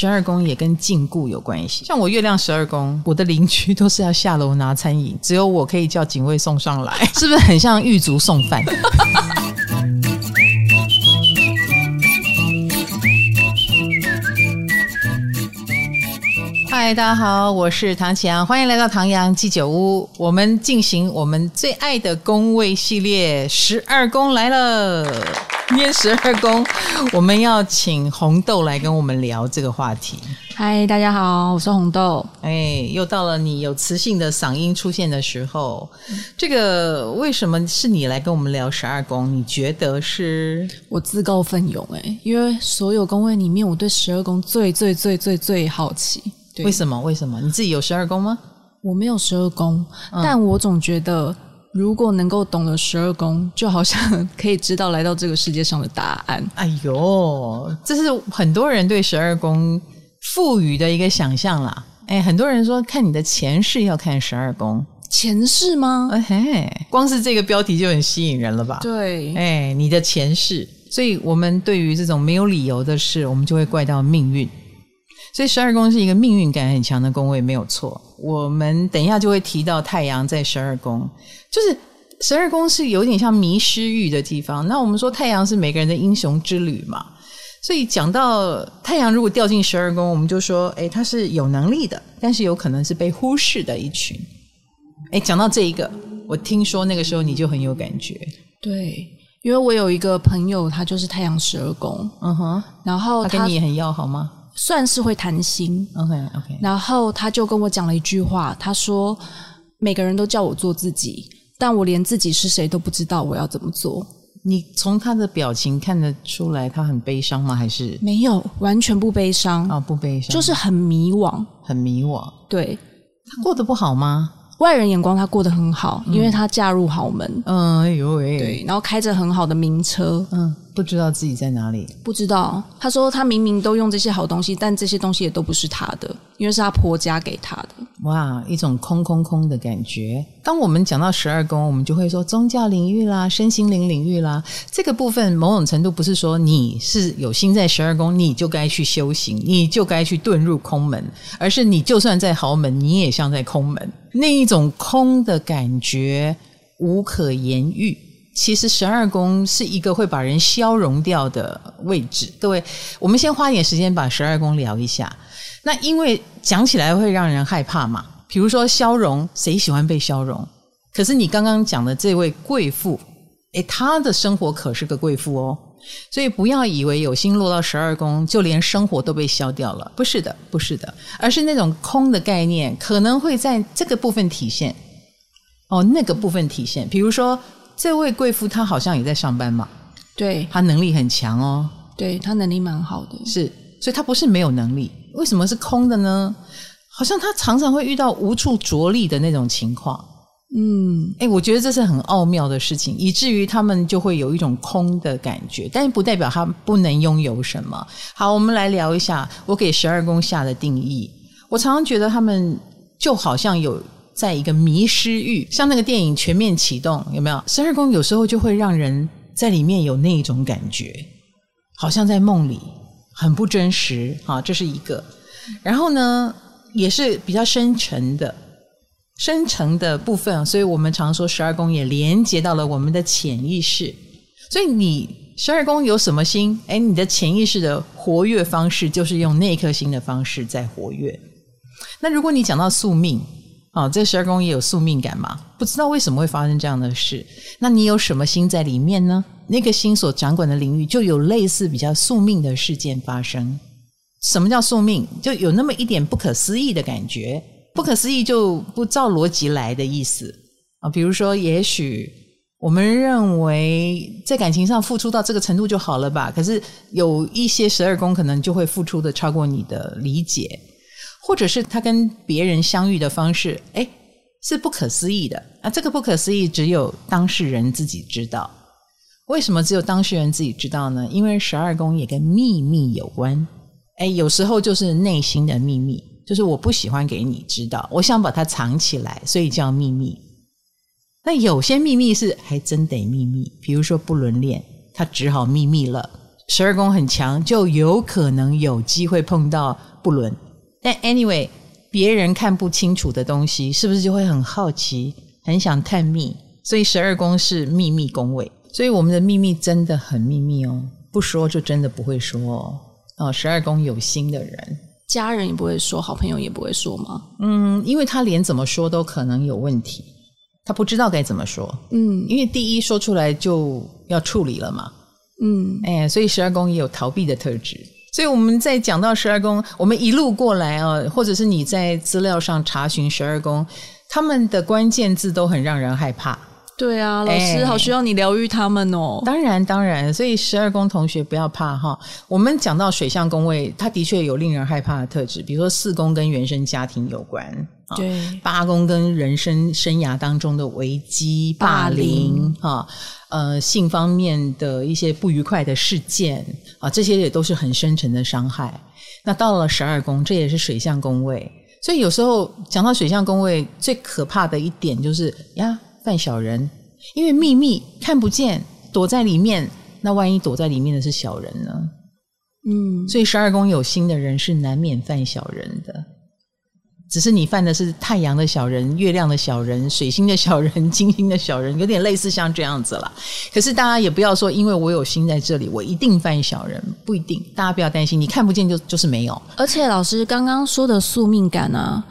十二宫也跟禁锢有关系。像我月亮十二宫，我的邻居都是要下楼拿餐饮，只有我可以叫警卫送上来，是不是很像狱卒送饭？嗨，大家好，我是唐启阳，欢迎来到唐阳鸡酒屋。我们进行我们最爱的宫位系列，十二宫来了。念十二宫，我们要请红豆来跟我们聊这个话题。嗨，大家好，我是红豆。哎，又到了你有磁性的嗓音出现的时候。这个为什么是你来跟我们聊十二宫？你觉得是？我自告奋勇哎，因为所有宫位里面，我对十二宫最最最最最好奇。为什么？为什么？你自己有十二宫吗？我没有十二宫，嗯，但我总觉得。如果能够懂了十二宫，就好像可以知道来到这个世界上的答案。哎呦，这是很多人对十二宫赋予的一个想象啦。哎，很多人说看你的前世要看十二宫，前世吗？哎嘿，光是这个标题就很吸引人了吧？对，哎，你的前世，所以我们对于这种没有理由的事，我们就会怪到命运。所以十二宫是一个命运感很强的宫位，没有错。我们等一下就会提到太阳在十二宫，就是十二宫是有点像迷失域的地方。那我们说太阳是每个人的英雄之旅嘛，所以讲到太阳如果掉进十二宫，我们就说，诶，他是有能力的，但是有可能是被忽视的一群。诶，讲到这一个，我听说那个时候你就很有感觉，对，因为我有一个朋友，他就是太阳十二宫，嗯哼，然后他，他跟你也很要好吗？算是会谈心，OK OK。然后他就跟我讲了一句话，他说：“每个人都叫我做自己，但我连自己是谁都不知道，我要怎么做？”你从他的表情看得出来，他很悲伤吗？还是没有，完全不悲伤哦，不悲伤，就是很迷惘，很迷惘。对，他过得不好吗？外人眼光他过得很好，因为他嫁入豪门。嗯，哎呦喂，对，然后开着很好的名车。嗯。不知道自己在哪里，不知道。他说他明明都用这些好东西，但这些东西也都不是他的，因为是他婆家给他的。哇，一种空空空的感觉。当我们讲到十二宫，我们就会说宗教领域啦、身心灵领域啦，这个部分某种程度不是说你是有心在十二宫，你就该去修行，你就该去遁入空门，而是你就算在豪门，你也像在空门，那一种空的感觉无可言喻。其实十二宫是一个会把人消融掉的位置。各位，我们先花点时间把十二宫聊一下。那因为讲起来会让人害怕嘛。比如说消融，谁喜欢被消融？可是你刚刚讲的这位贵妇，诶，她的生活可是个贵妇哦。所以不要以为有心落到十二宫，就连生活都被消掉了。不是的，不是的，而是那种空的概念可能会在这个部分体现。哦，那个部分体现，比如说。这位贵妇她好像也在上班嘛？对，她能力很强哦。对，她能力蛮好的。是，所以她不是没有能力。为什么是空的呢？好像她常常会遇到无处着力的那种情况。嗯，哎，我觉得这是很奥妙的事情，以至于他们就会有一种空的感觉，但是不代表他不能拥有什么。好，我们来聊一下我给十二宫下的定义。我常常觉得他们就好像有。在一个迷失域，像那个电影《全面启动》，有没有？十二宫有时候就会让人在里面有那种感觉，好像在梦里，很不真实。好，这是一个。然后呢，也是比较深沉的、深层的部分。所以我们常说十二宫也连接到了我们的潜意识。所以你十二宫有什么星？哎，你的潜意识的活跃方式就是用那颗星的方式在活跃。那如果你讲到宿命。哦，这十二宫也有宿命感嘛？不知道为什么会发生这样的事。那你有什么心在里面呢？那个心所掌管的领域就有类似比较宿命的事件发生。什么叫宿命？就有那么一点不可思议的感觉。不可思议就不照逻辑来的意思啊。比如说，也许我们认为在感情上付出到这个程度就好了吧？可是有一些十二宫可能就会付出的超过你的理解。或者是他跟别人相遇的方式，诶，是不可思议的。啊，这个不可思议只有当事人自己知道。为什么只有当事人自己知道呢？因为十二宫也跟秘密有关。诶，有时候就是内心的秘密，就是我不喜欢给你知道，我想把它藏起来，所以叫秘密。那有些秘密是还真得秘密，比如说不伦恋，他只好秘密了。十二宫很强，就有可能有机会碰到不伦。但 anyway，别人看不清楚的东西，是不是就会很好奇，很想探秘？所以十二宫是秘密宫位，所以我们的秘密真的很秘密哦，不说就真的不会说哦。哦，十二宫有心的人，家人也不会说，好朋友也不会说吗？嗯，因为他连怎么说都可能有问题，他不知道该怎么说。嗯，因为第一说出来就要处理了嘛。嗯，哎，所以十二宫也有逃避的特质。所以我们在讲到十二宫，我们一路过来啊，或者是你在资料上查询十二宫，他们的关键字都很让人害怕。对啊，老师好需要你疗愈他们哦。当然，当然，所以十二宫同学不要怕哈。我们讲到水象宫位，它的确有令人害怕的特质，比如说四宫跟原生家庭有关，对，八宫跟人生生涯当中的危机、霸凌哈，呃，性方面的一些不愉快的事件啊，这些也都是很深沉的伤害。那到了十二宫，这也是水象宫位，所以有时候讲到水象宫位，最可怕的一点就是呀。犯小人，因为秘密看不见，躲在里面。那万一躲在里面的是小人呢？嗯，所以十二宫有心的人是难免犯小人的。只是你犯的是太阳的小人、月亮的小人、水星的小人、金星的小人，有点类似像这样子了。可是大家也不要说，因为我有心在这里，我一定犯小人，不一定。大家不要担心，你看不见就就是没有。而且老师刚刚说的宿命感啊。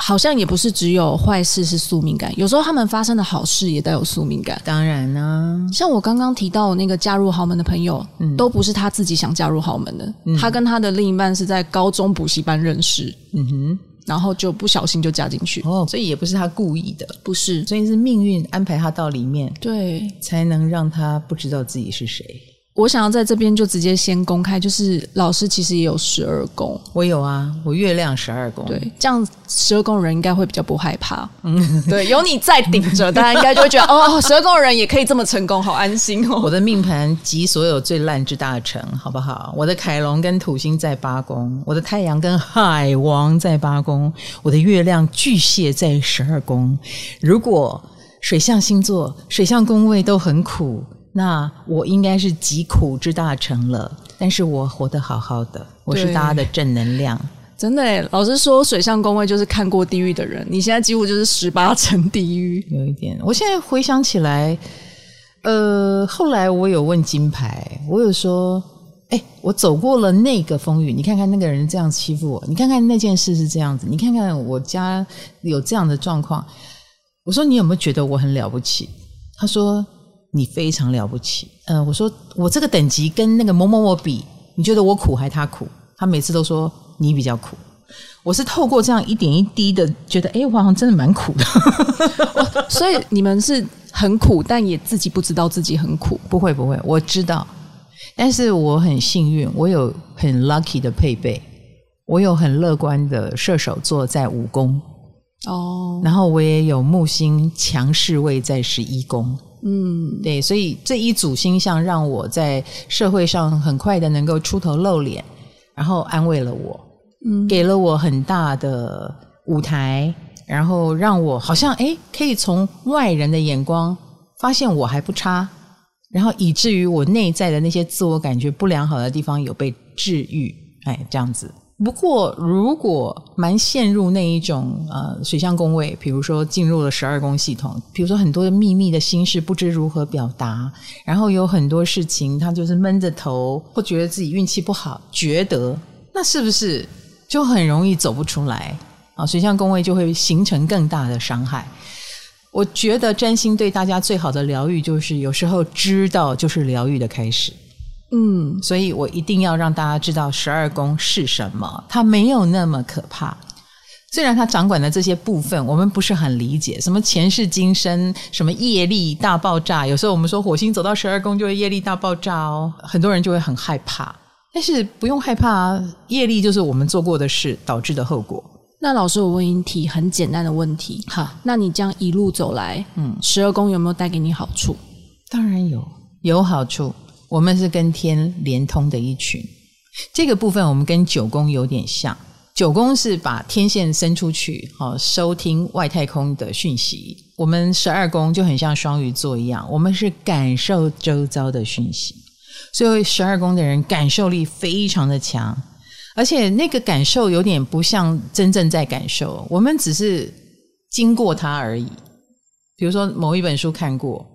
好像也不是只有坏事是宿命感，有时候他们发生的好事也带有宿命感。当然呢、啊，像我刚刚提到那个嫁入豪门的朋友，嗯、都不是他自己想嫁入豪门的，嗯、他跟他的另一半是在高中补习班认识，嗯哼，然后就不小心就嫁进去，哦，所以也不是他故意的，不是，所以是命运安排他到里面，对，才能让他不知道自己是谁。我想要在这边就直接先公开，就是老师其实也有十二宫，我有啊，我月亮十二宫，对，这样十二宫的人应该会比较不害怕，嗯，对，有你在顶着，大家应该就会觉得哦，十二宫的人也可以这么成功，好安心哦。我的命盘集所有最烂之大成，好不好？我的凯龙跟土星在八宫，我的太阳跟海王在八宫，我的月亮巨蟹在十二宫。如果水象星座、水象宫位都很苦。那我应该是疾苦之大成了，但是我活得好好的，我是大家的正能量。真的耶，老师说水象宫位就是看过地狱的人，你现在几乎就是十八层地狱。有一点，我现在回想起来，呃，后来我有问金牌，我有说，哎，我走过了那个风雨，你看看那个人这样欺负我，你看看那件事是这样子，你看看我家有这样的状况，我说你有没有觉得我很了不起？他说。你非常了不起，嗯、呃，我说我这个等级跟那个某某某比，你觉得我苦还是他苦？他每次都说你比较苦。我是透过这样一点一滴的，觉得哎，我好像真的蛮苦的。所以你们是很苦，但也自己不知道自己很苦。不会不会，我知道，但是我很幸运，我有很 lucky 的配备，我有很乐观的射手座在五宫哦，然后我也有木星强势位在十一宫。嗯，对，所以这一组星象让我在社会上很快的能够出头露脸，然后安慰了我，嗯，给了我很大的舞台，然后让我好像哎可以从外人的眼光发现我还不差，然后以至于我内在的那些自我感觉不良好的地方有被治愈，哎，这样子。不过，如果蛮陷入那一种呃水象宫位，比如说进入了十二宫系统，比如说很多的秘密的心事不知如何表达，然后有很多事情他就是闷着头，或觉得自己运气不好，觉得那是不是就很容易走不出来啊？水象宫位就会形成更大的伤害。我觉得占星对大家最好的疗愈，就是有时候知道就是疗愈的开始。嗯，所以我一定要让大家知道十二宫是什么，它没有那么可怕。虽然它掌管的这些部分我们不是很理解，什么前世今生，什么业力大爆炸。有时候我们说火星走到十二宫就会业力大爆炸哦，很多人就会很害怕。但是不用害怕，业力就是我们做过的事导致的后果。那老师，我问一题很简单的问题，哈，那你这样一路走来，嗯，十二宫有没有带给你好处？当然有，有好处。我们是跟天连通的一群，这个部分我们跟九宫有点像。九宫是把天线伸出去，好收听外太空的讯息。我们十二宫就很像双鱼座一样，我们是感受周遭的讯息。所以十二宫的人感受力非常的强，而且那个感受有点不像真正在感受，我们只是经过它而已。比如说某一本书看过，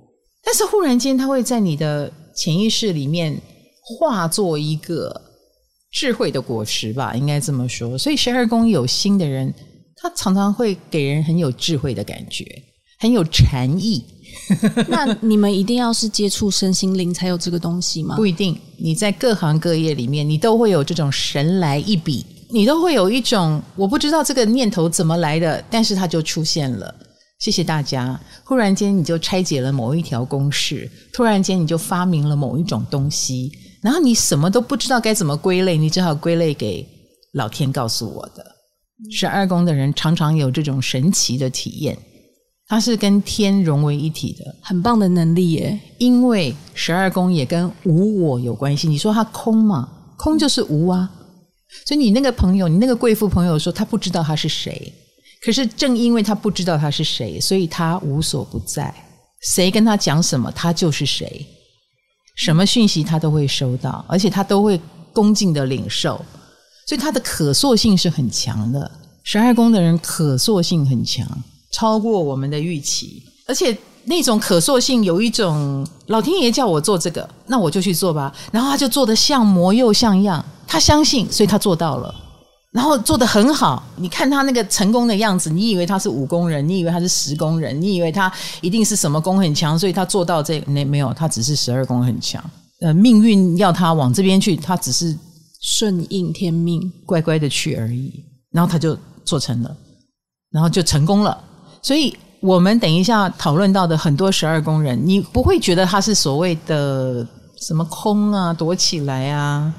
但是忽然间它会在你的潜意识里面化作一个智慧的果实吧，应该这么说。所以十二宫有心的人，他常常会给人很有智慧的感觉，很有禅意。那你们一定要是接触身心灵才有这个东西吗？不一定，你在各行各业里面，你都会有这种神来一笔，你都会有一种我不知道这个念头怎么来的，但是它就出现了。谢谢大家，忽然间你就拆解了某一条公式，突然间你就发明了某一种东西，然后你什么都不知道该怎么归类，你只好归类给老天告诉我的。十二宫的人常常有这种神奇的体验。它是跟天融为一体的，很棒的能力耶。因为十二宫也跟无我有关系。你说它空嘛？空就是无啊。所以你那个朋友，你那个贵妇朋友说他不知道他是谁，可是正因为他不知道他是谁，所以他无所不在。谁跟他讲什么，他就是谁。什么讯息他都会收到，而且他都会恭敬的领受。所以他的可塑性是很强的。十二宫的人可塑性很强。超过我们的预期，而且那种可塑性有一种老天爷叫我做这个，那我就去做吧。然后他就做得像模又像样，他相信，所以他做到了，然后做得很好。你看他那个成功的样子，你以为他是五宫人，你以为他是十宫人，你以为他一定是什么宫很强，所以他做到这，那没有，他只是十二宫很强。呃，命运要他往这边去，他只是顺应天命，乖乖的去而已。然后他就做成了，然后就成功了。所以，我们等一下讨论到的很多十二宫人，你不会觉得他是所谓的什么空啊、躲起来啊。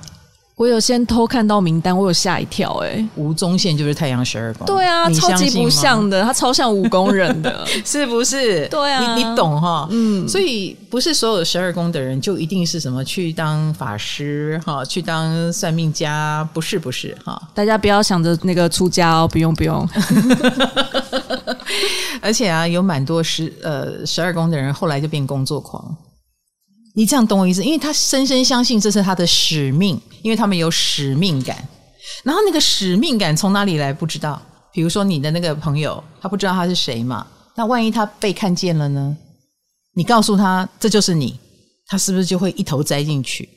我有先偷看到名单，我有吓一跳哎、欸！吴宗宪就是太阳十二宫，对啊，超级不像的，他超像武功人的，是不是？对啊，你你懂哈？嗯，所以不是所有十二宫的人就一定是什么去当法师哈，去当算命家，不是不是哈？大家不要想着那个出家哦，不用不用。而且啊，有蛮多十呃十二宫的人后来就变工作狂。你这样懂我意思？因为他深深相信这是他的使命，因为他们有使命感。然后那个使命感从哪里来？不知道。比如说你的那个朋友，他不知道他是谁嘛？那万一他被看见了呢？你告诉他这就是你，他是不是就会一头栽进去，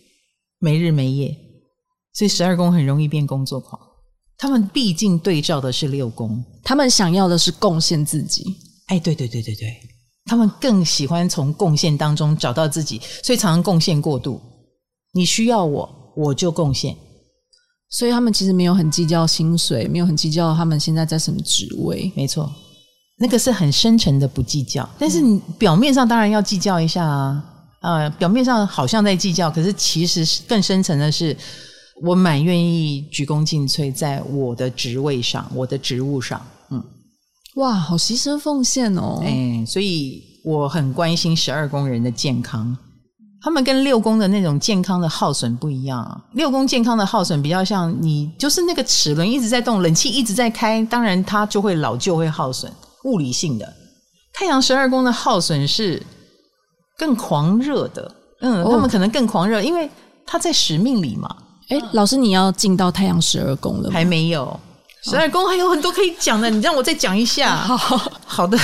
没日没夜？所以十二宫很容易变工作狂。他们毕竟对照的是六宫，他们想要的是贡献自己。哎，对对对对对。他们更喜欢从贡献当中找到自己，所以常常贡献过度。你需要我，我就贡献。所以他们其实没有很计较薪水，没有很计较他们现在在什么职位。没错，那个是很深沉的不计较。但是你表面上当然要计较一下啊，呃，表面上好像在计较，可是其实更深层的是，我蛮愿意鞠躬尽瘁在我的职位上，我的职务上。哇，好牺牲奉献哦！哎，所以我很关心十二宫人的健康。他们跟六宫的那种健康的耗损不一样。六宫健康的耗损比较像你，就是那个齿轮一直在动，冷气一直在开，当然它就会老旧会耗损，物理性的。太阳十二宫的耗损是更狂热的，嗯，他们可能更狂热，因为他在使命里嘛。哎，老师，你要进到太阳十二宫了吗？还没有。十二宫还有很多可以讲的，你让我再讲一下。好好的。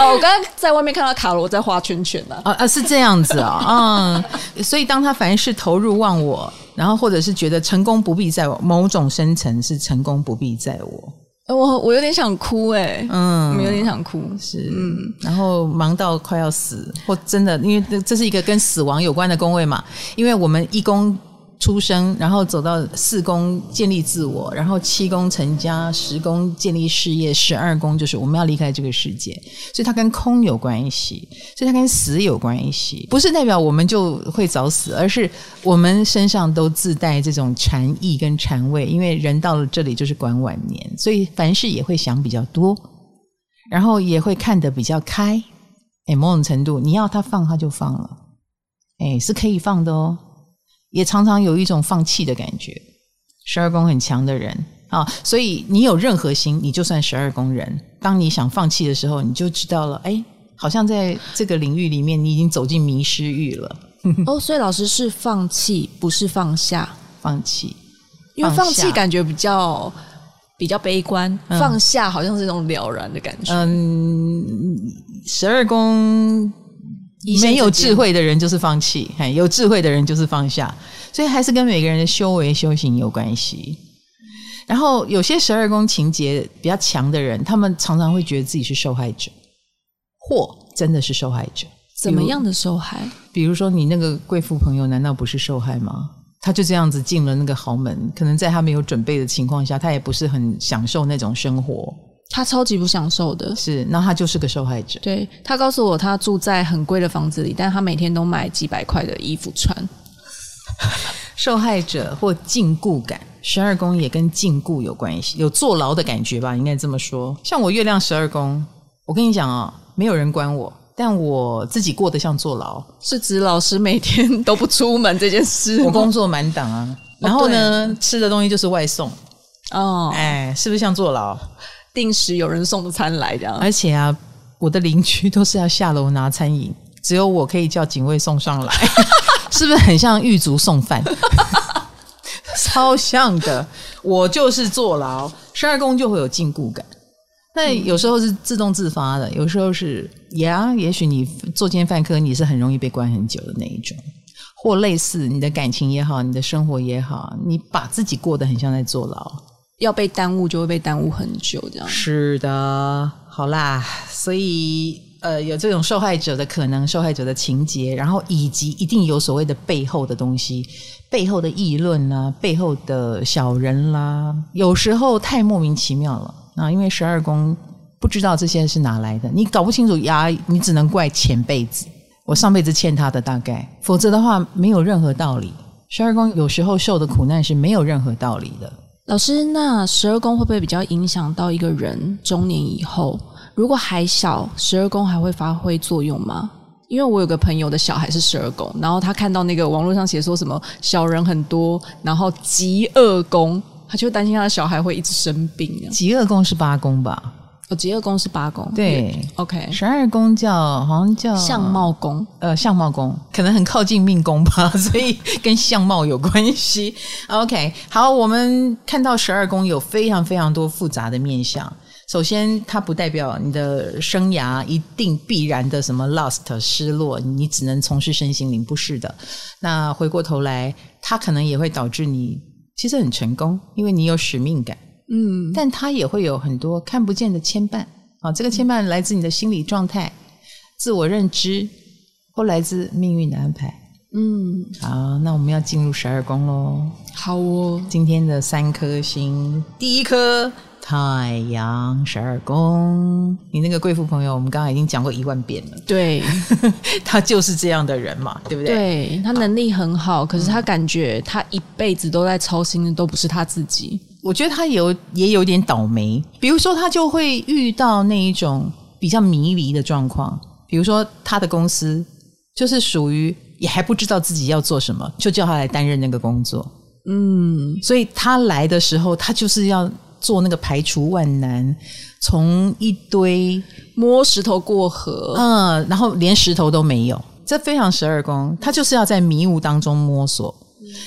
哦，我刚刚在外面看到卡罗在画圈圈呢。啊啊，是这样子啊，嗯。所以当他凡事投入忘我，然后或者是觉得成功不必在我，某种深层是成功不必在我。我我有点想哭哎，欸，嗯，我有点想哭，是，嗯，然后忙到快要死，或真的，因为这是一个跟死亡有关的宫位嘛，因为我们一宫。出生，然后走到四宫建立自我，然后七宫成家，十宫建立事业，十二宫就是我们要离开这个世界，所以它跟空有关系，所以它跟死有关系，不是代表我们就会早死，而是我们身上都自带这种禅意跟禅味，因为人到了这里就是管晚年，所以凡事也会想比较多，然后也会看得比较开，哎，某种程度你要他放他就放了，哎，是可以放的哦。也常常有一种放弃的感觉，十二宫很强的人啊，所以你有任何心，你就算十二宫人。当你想放弃的时候，你就知道了，哎，好像在这个领域里面，你已经走进迷失域了。哦，所以老师是放弃，不是放下，放弃，因为放弃感觉比较比较悲观，嗯、放下好像是一种了然的感觉。嗯，十二宫没有智慧的人就是放弃，有智慧的人就是放下，所以还是跟每个人的修为修行有关系。然后有些十二宫情节比较强的人，他们常常会觉得自己是受害者，或真的是受害者。怎么样的受害？比如说，你那个贵妇朋友难道不是受害吗？他就这样子进了那个豪门，可能在他没有准备的情况下，他也不是很享受那种生活。他超级不享受的，是，那他就是个受害者。对，他告诉我，他住在很贵的房子里，但他每天都买几百块的衣服穿。受害者或禁锢感，十二宫也跟禁锢有关系，有坐牢的感觉吧，应该这么说。像我月亮十二宫，我跟你讲啊、哦，没有人管我，但我自己过得像坐牢。是指老师每天都不出门这件事？我工作满档啊，然后呢，哦、吃的东西就是外送。哦，哎，是不是像坐牢？定时有人送的餐来这样。而且啊，我的邻居都是要下楼拿餐饮，只有我可以叫警卫送上来。是不是很像狱卒送饭？超像的，我就是坐牢。十二宫就会有禁锢感，但有时候是自动自发的，有时候是呀，也许你作奸犯科，你是很容易被关很久的那一种，或类似你的感情也好，你的生活也好，你把自己过得很像在坐牢，要被耽误就会被耽误很久，这样。是的，好啦，所以。呃，有这种受害者的可能，受害者的情节，然后以及一定有所谓的背后的东西，背后的议论啦，背后的小人啦，有时候太莫名其妙了啊！因为十二宫不知道这些是哪来的，你搞不清楚呀，你只能怪前辈子，我上辈子欠他的大概，否则的话没有任何道理。十二宫有时候受的苦难是没有任何道理的。老师，那十二宫会不会比较影响到一个人中年以后？如果还小，十二宫还会发挥作用吗？因为我有个朋友的小孩是十二宫，然后他看到那个网络上写说什么小人很多，然后疾厄宫，他就担心他的小孩会一直生病。疾厄宫是八宫吧？哦，疾厄宫是八宫。对，OK。十二宫叫好像叫相貌宫，呃，相貌宫可能很靠近命宫吧，所以跟相貌有关系。OK，好，我们看到十二宫有非常非常多复杂的面相。首先，它不代表你的生涯一定必然的什么 lost 失落，你只能从事身心灵，不是的。那回过头来，它可能也会导致你其实很成功，因为你有使命感。嗯，但他也会有很多看不见的牵绊啊，这个牵绊来自你的心理状态、自我认知，或来自命运的安排。嗯，好，那我们要进入十二宫喽。好哦，今天的三颗星，第一颗。太阳十二宫，你那个贵妇朋友，我们刚刚已经讲过一万遍了。对，他就是这样的人嘛，对不对？对，他能力很好，可是他感觉他一辈子都在操心的都不是他自己。我觉得他有也有点倒霉，比如说他就会遇到那一种比较迷离的状况，比如说他的公司就是属于也还不知道自己要做什么，就叫他来担任那个工作。嗯，所以他来的时候，他就是要。做那个排除万难，从一堆摸石头过河，嗯，然后连石头都没有，这非常十二宫，他就是要在迷雾当中摸索。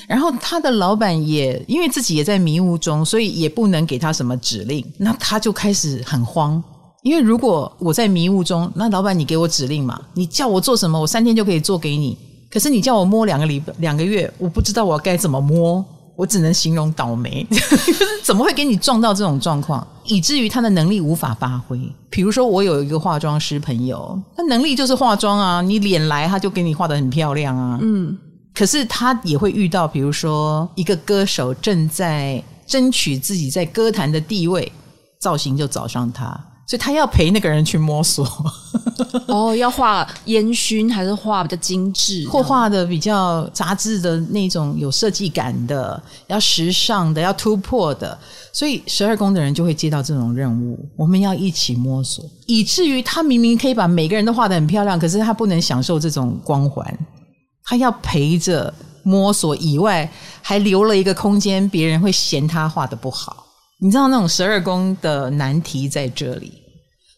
然后他的老板也因为自己也在迷雾中，所以也不能给他什么指令，那他就开始很慌，因为如果我在迷雾中，那老板你给我指令嘛，你叫我做什么，我三天就可以做给你，可是你叫我摸两个礼两个月，我不知道我该怎么摸。我只能形容倒霉，怎么会给你撞到这种状况，以至于他的能力无法发挥？比如说，我有一个化妆师朋友，他能力就是化妆啊，你脸来他就给你画得很漂亮啊。嗯，可是他也会遇到，比如说一个歌手正在争取自己在歌坛的地位，造型就找上他。所以他要陪那个人去摸索，哦，要画烟熏还是画比较精致，或画的比较杂志的那种有设计感的，要时尚的，要突破的。所以十二宫的人就会接到这种任务，我们要一起摸索，以至于他明明可以把每个人都画得很漂亮，可是他不能享受这种光环，他要陪着摸索以外，还留了一个空间，别人会嫌他画的不好。你知道那种十二宫的难题在这里，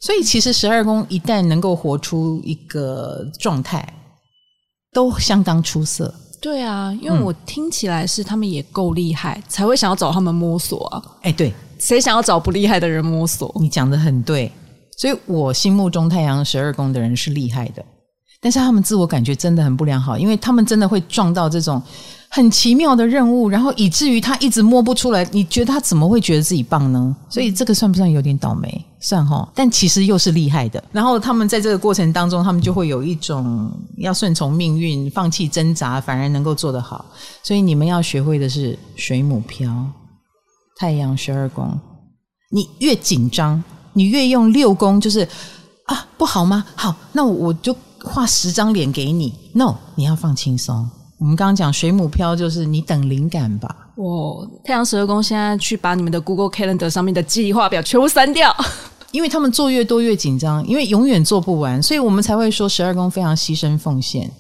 所以其实十二宫一旦能够活出一个状态，都相当出色。对啊，因为我听起来是他们也够厉害，才会想要找他们摸索啊。哎，对，谁想要找不厉害的人摸索？你讲的很对，所以我心目中太阳十二宫的人是厉害的，但是他们自我感觉真的很不良好，因为他们真的会撞到这种。很奇妙的任务，然后以至于他一直摸不出来。你觉得他怎么会觉得自己棒呢？所以这个算不算有点倒霉？算哈，但其实又是厉害的。然后他们在这个过程当中，他们就会有一种要顺从命运、放弃挣扎，反而能够做得好。所以你们要学会的是水母漂，太阳十二宫。你越紧张，你越用六宫，就是啊，不好吗？好，那我就画十张脸给你。No，你要放轻松。我们刚刚讲水母漂，就是你等灵感吧。哦，太阳十二宫现在去把你们的 Google Calendar 上面的计划表全部删掉，因为他们做越多越紧张，因为永远做不完，所以我们才会说十二宫非常牺牲奉献。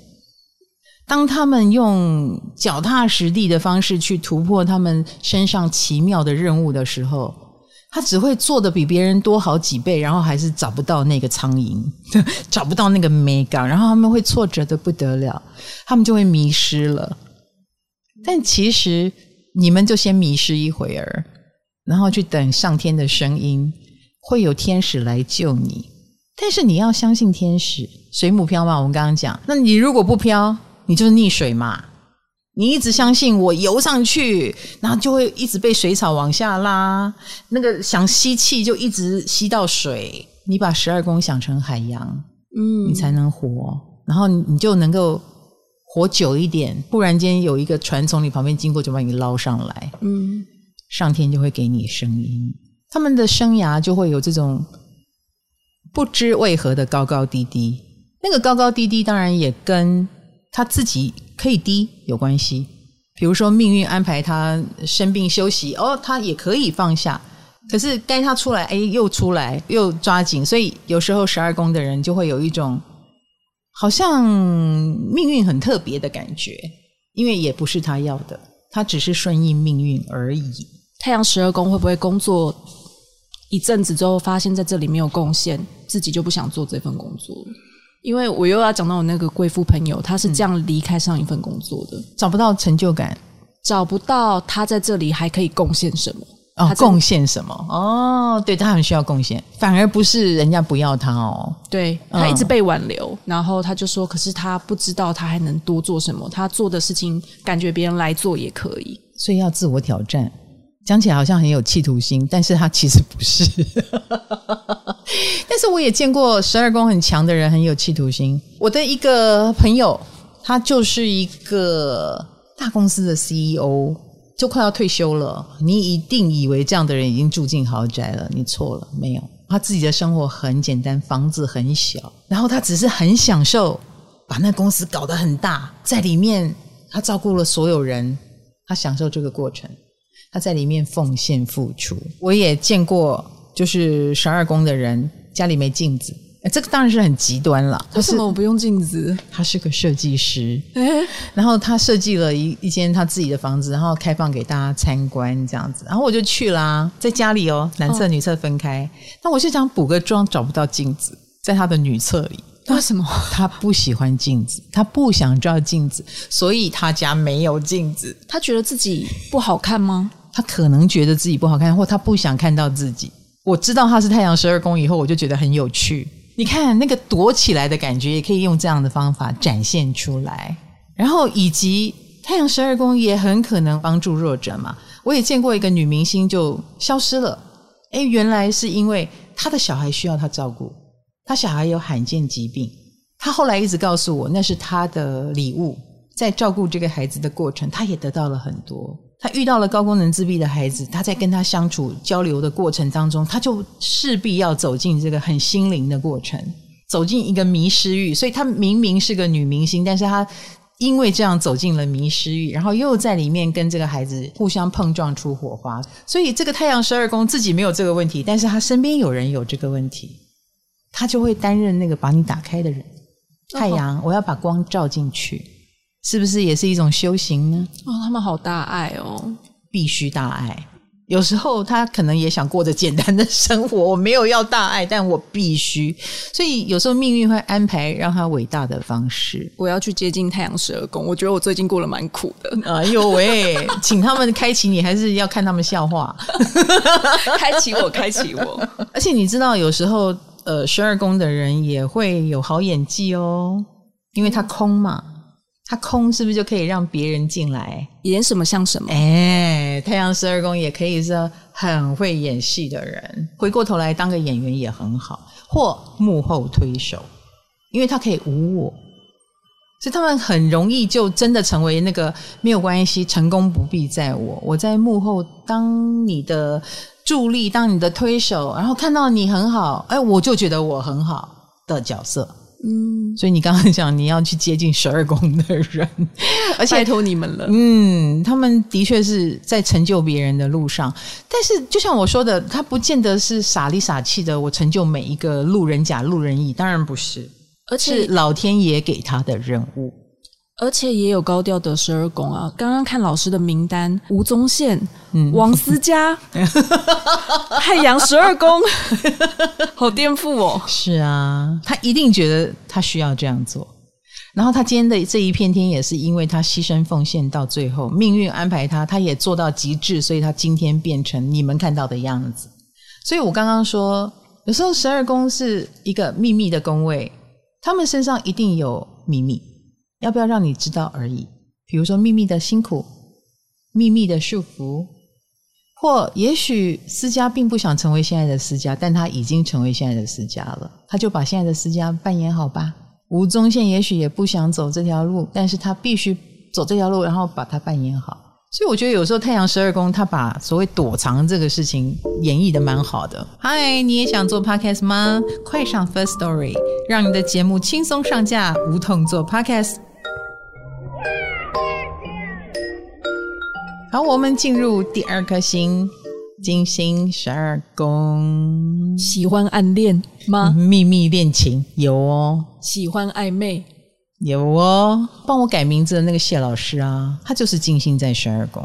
当他们用脚踏实地的方式去突破他们身上奇妙的任务的时候。他只会做的比别人多好几倍，然后还是找不到那个苍蝇，找不到那个美感，然后他们会挫折的不得了，他们就会迷失了。但其实你们就先迷失一会儿，然后去等上天的声音，会有天使来救你。但是你要相信天使，水母漂嘛，我们刚刚讲，那你如果不漂，你就是溺水嘛。你一直相信我游上去，然后就会一直被水草往下拉。那个想吸气就一直吸到水。你把十二宫想成海洋，嗯，你才能活，然后你就能够活久一点。不然间有一个船从你旁边经过，就把你捞上来。嗯，上天就会给你声音。他们的生涯就会有这种不知为何的高高低低。那个高高低低，当然也跟他自己。可以低有关系，比如说命运安排他生病休息，哦，他也可以放下。可是该他出来，哎，又出来，又抓紧。所以有时候十二宫的人就会有一种好像命运很特别的感觉，因为也不是他要的，他只是顺应命运而已。太阳十二宫会不会工作一阵子之后，发现在这里没有贡献，自己就不想做这份工作？因为我又要讲到我那个贵妇朋友，她是这样离开上一份工作的，找不到成就感，找不到她在这里还可以贡献什么？哦，贡献什么？哦，对，她很需要贡献，反而不是人家不要她哦。对，她一直被挽留，嗯，然后她就说，可是她不知道她还能多做什么，她做的事情感觉别人来做也可以，所以要自我挑战。讲起来好像很有企图心，但是他其实不是。但是我也见过十二宫很强的人很有企图心。我的一个朋友，他就是一个大公司的 CEO，就快要退休了。你一定以为这样的人已经住进豪宅了，你错了，没有。他自己的生活很简单，房子很小，然后他只是很享受把那公司搞得很大，在里面他照顾了所有人，他享受这个过程。他在里面奉献付出，我也见过，就是十二宫的人家里没镜子，这个当然是很极端了。为什么我不用镜子？他是个设计师，然后他设计了一一间他自己的房子，然后开放给大家参观这样子，然后我就去啦，在家里哦，男厕女厕分开。那、哦、我是想补个妆，找不到镜子，在他的女厕里。为什么？他不喜欢镜子，他不想照镜子，所以他家没有镜子。他觉得自己不好看吗？他可能觉得自己不好看，或他不想看到自己。我知道他是太阳十二宫以后，我就觉得很有趣。你看那个躲起来的感觉，也可以用这样的方法展现出来。然后以及太阳十二宫也很可能帮助弱者嘛。我也见过一个女明星就消失了，诶，原来是因为她的小孩需要她照顾，她小孩有罕见疾病。她后来一直告诉我，那是她的礼物，在照顾这个孩子的过程，她也得到了很多。他遇到了高功能自闭的孩子，他在跟他相处交流的过程当中，他就势必要走进这个很心灵的过程，走进一个迷失域。所以，他明明是个女明星，但是他因为这样走进了迷失域，然后又在里面跟这个孩子互相碰撞出火花。所以，这个太阳十二宫自己没有这个问题，但是他身边有人有这个问题，他就会担任那个把你打开的人。太阳，我要把光照进去。是不是也是一种修行呢？哦，他们好大爱哦，必须大爱。有时候他可能也想过着简单的生活，我没有要大爱，但我必须。所以有时候命运会安排让他伟大的方式。我要去接近太阳十二宫，我觉得我最近过得蛮苦的。哎呦喂，请他们开启你，还是要看他们笑话？开启我，开启我。而且你知道，有时候呃，十二宫的人也会有好演技哦，因为他空嘛。他空是不是就可以让别人进来演什么像什么？哎，太阳十二宫也可以是很会演戏的人，回过头来当个演员也很好，或幕后推手，因为他可以无我，所以他们很容易就真的成为那个没有关系，成功不必在我，我在幕后当你的助力，当你的推手，然后看到你很好，哎，我就觉得我很好的角色。嗯，所以你刚刚讲你要去接近十二宫的人，而且拜托你们了。嗯，他们的确是在成就别人的路上，但是就像我说的，他不见得是傻里傻气的。我成就每一个路人甲、路人乙，当然不是，而且是老天爷给他的任务。而且也有高调的十二宫啊！刚刚看老师的名单，吴宗宪、嗯、王思佳、太阳十二宫，好颠覆哦！是啊，他一定觉得他需要这样做。然后他今天的这一片天，也是因为他牺牲奉献到最后，命运安排他，他也做到极致，所以他今天变成你们看到的样子。所以我刚刚说，有时候十二宫是一个秘密的宫位，他们身上一定有秘密。要不要让你知道而已？比如说秘密的辛苦、秘密的束缚，或也许思佳并不想成为现在的思佳，但他已经成为现在的思佳了，他就把现在的思佳扮演好吧。吴宗宪也许也不想走这条路，但是他必须走这条路，然后把它扮演好。所以我觉得有时候太阳十二宫他把所谓躲藏这个事情演绎得蛮好的。嗨，你也想做 podcast 吗？快上 First Story，让你的节目轻松上架，无痛做 podcast。好，我们进入第二颗星，金星十二宫。喜欢暗恋吗？秘密恋情有哦。喜欢暧昧有哦。帮我改名字的那个谢老师啊，他就是金星在十二宫。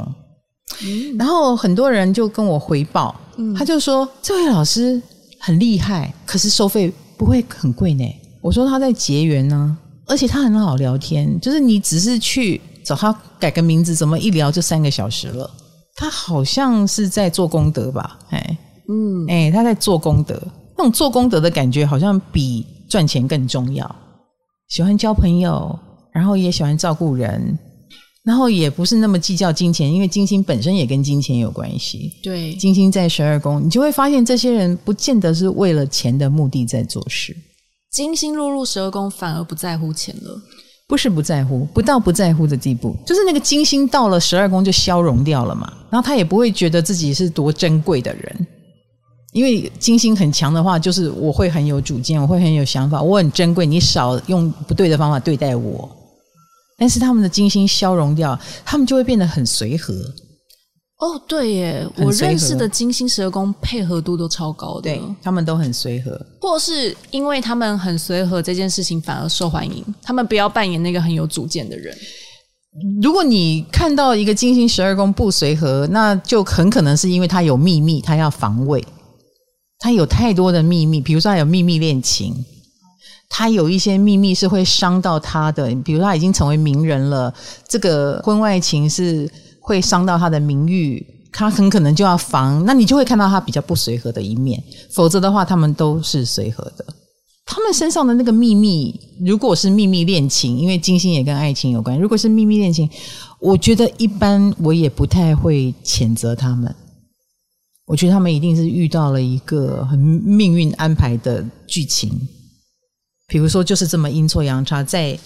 嗯。然后很多人就跟我回报，嗯，他就说这位老师很厉害，可是收费不会很贵呢。我说他在结缘呢，而且他很好聊天，就是你只是去。找他改个名字，怎么一聊就三个小时了？他好像是在做功德吧？哎，嗯，哎，他在做功德，那种做功德的感觉好像比赚钱更重要。喜欢交朋友，然后也喜欢照顾人，然后也不是那么计较金钱，因为金星本身也跟金钱有关系。对，金星在十二宫，你就会发现这些人不见得是为了钱的目的在做事。金星落入十二宫，反而不在乎钱了。不是不在乎，不到不在乎的地步，就是那个金星到了十二宫就消融掉了嘛。然后他也不会觉得自己是多珍贵的人，因为金星很强的话，就是我会很有主见，我会很有想法，我很珍贵，你少用不对的方法对待我。但是他们的金星消融掉，他们就会变得很随和。哦，对耶，我认识的金星十二宫配合度都超高的，对，他们都很随和，或是因为他们很随和，这件事情反而受欢迎。他们不要扮演那个很有主见的人。如果你看到一个金星十二宫不随和，那就很可能是因为他有秘密，他要防卫，他有太多的秘密，比如说他有秘密恋情，他有一些秘密是会伤到他的，比如他已经成为名人了，这个婚外情是。会伤到他的名誉，他很可能就要防，那你就会看到他比较不随和的一面。否则的话，他们都是随和的。他们身上的那个秘密，如果是秘密恋情，因为金星也跟爱情有关。如果是秘密恋情，我觉得一般我也不太会谴责他们。我觉得他们一定是遇到了一个很命运安排的剧情，比如说就是这么阴错阳差在。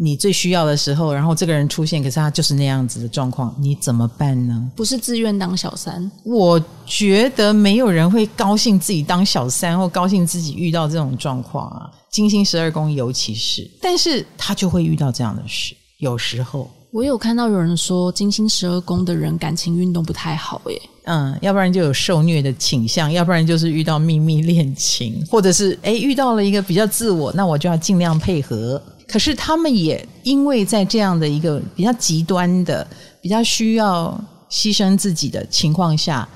你最需要的时候，然后这个人出现，可是他就是那样子的状况，你怎么办呢？不是自愿当小三，我觉得没有人会高兴自己当小三，或高兴自己遇到这种状况啊。金星十二宫尤其是，但是他就会遇到这样的事。有时候我有看到有人说，金星十二宫的人感情运动不太好耶。嗯，要不然就有受虐的倾向，要不然就是遇到秘密恋情，或者是诶遇到了一个比较自我，那我就要尽量配合。可是他们也因为在这样的一个比较极端的、比较需要牺牲自己的情况下，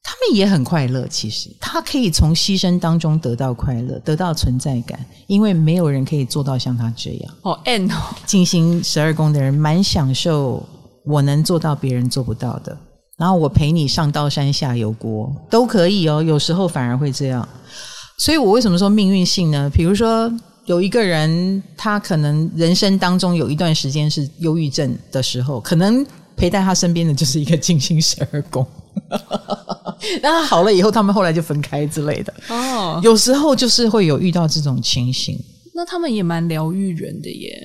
他们也很快乐。其实他可以从牺牲当中得到快乐，得到存在感，因为没有人可以做到像他这样。哦，N 哦，金星十二宫的人蛮享受，我能做到别人做不到的，然后我陪你上刀山下油锅都可以哦。有时候反而会这样，所以我为什么说命运性呢？比如说。有一个人，他可能人生当中有一段时间是忧郁症的时候，可能陪在他身边的就是一个金星十二宫。那他好了以后，他们后来就分开之类的。哦，有时候就是会有遇到这种情形。那他们也蛮疗愈人的耶。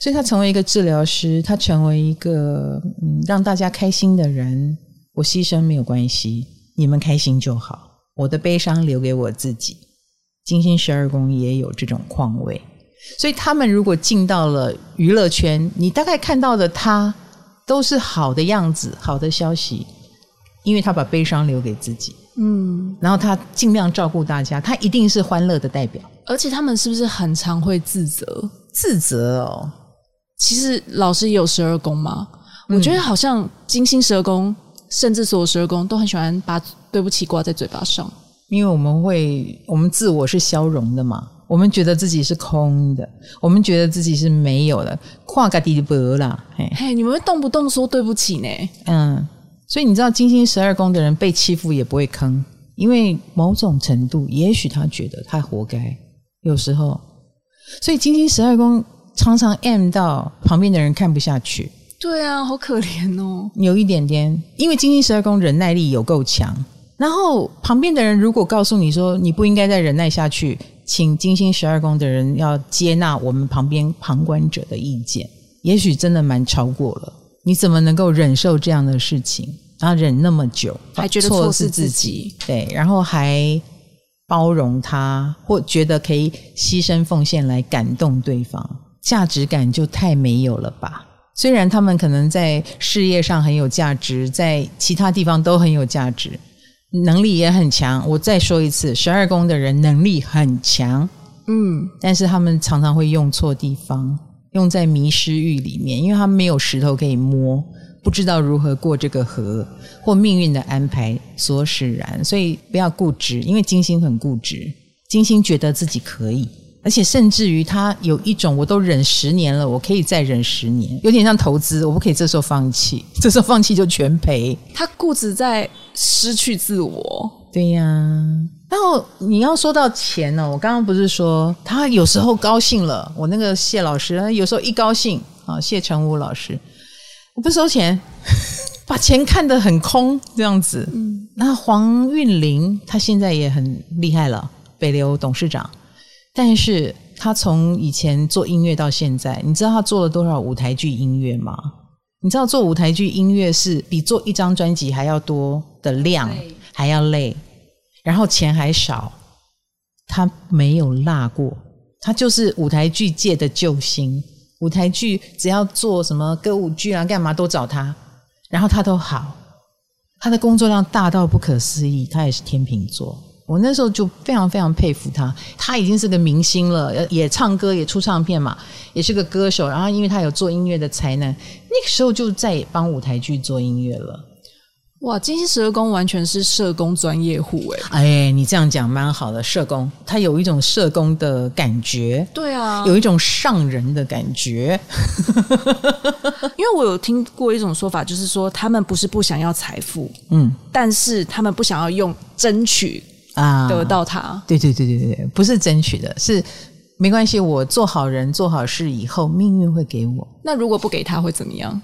所以他成为一个治疗师，他成为一个嗯让大家开心的人。我牺牲没有关系，你们开心就好。我的悲伤留给我自己。金星十二宫也有这种况位，所以他们如果进到了娱乐圈，你大概看到的他都是好的样子、好的消息，因为他把悲伤留给自己，嗯，然后他尽量照顾大家，他一定是欢乐的代表。而且他们是不是很常会自责？自责哦，其实老师也有十二宫吗？嗯，我觉得好像金星十二宫，甚至所有十二宫都很喜欢把对不起挂在嘴巴上。因为我们会，我们自我是消融的嘛，我们觉得自己是空的，我们觉得自己是没有的，跨个地步啦，嘿，嘿，你们会动不动说对不起呢？嗯，所以你知道金星十二宫的人被欺负也不会坑，因为某种程度，也许他觉得他活该，有时候，所以金星十二宫常常 M 到旁边的人看不下去。对啊，好可怜哦，有一点点，因为金星十二宫忍耐力有够强。然后旁边的人如果告诉你说，你不应该再忍耐下去，请金星十二宫的人要接纳我们旁边旁观者的意见，也许真的蛮超过了。你怎么能够忍受这样的事情？然后忍那么久，还觉得错是自己，对，然后还包容他，或觉得可以牺牲奉献来感动对方，价值感就太没有了吧？虽然他们可能在事业上很有价值，在其他地方都很有价值。能力也很强，我再说一次，十二宫的人能力很强，嗯，但是他们常常会用错地方，用在迷失域里面，因为他们没有石头可以摸，不知道如何过这个河，或命运的安排所使然，所以不要固执，因为金星很固执，金星觉得自己可以。而且甚至于他有一种，我都忍十年了，我可以再忍十年，有点像投资，我不可以这时候放弃，这时候放弃就全赔。他固执在失去自我，对呀。然后你要说到钱呢，我刚刚不是说他有时候高兴了，我那个谢老师，他有时候一高兴啊，谢成武老师，我不收钱，把钱看得很空这样子。嗯，那黄韵玲她现在也很厉害了，北流董事长。但是他从以前做音乐到现在，你知道他做了多少舞台剧音乐吗？你知道做舞台剧音乐是比做一张专辑还要多的量，还要累，然后钱还少。他没有落过，他就是舞台剧界的救星。舞台剧只要做什么歌舞剧啊，干嘛都找他，然后他都好。他的工作量大到不可思议，他也是天秤座。我那时候就非常非常佩服他，他已经是个明星了，也唱歌也出唱片嘛，也是个歌手。然后因为他有做音乐的才能，那个时候就在帮舞台剧做音乐了。哇，金星十二宫完全是社工专业户哎！哎，你这样讲蛮好的，社工他有一种社工的感觉，对啊，有一种上人的感觉。因为我有听过一种说法，就是说他们不是不想要财富，嗯，但是他们不想要用争取。啊，得到他，对对对对对，不是争取的，是没关系。我做好人做好事以后，命运会给我。那如果不给他会怎么样？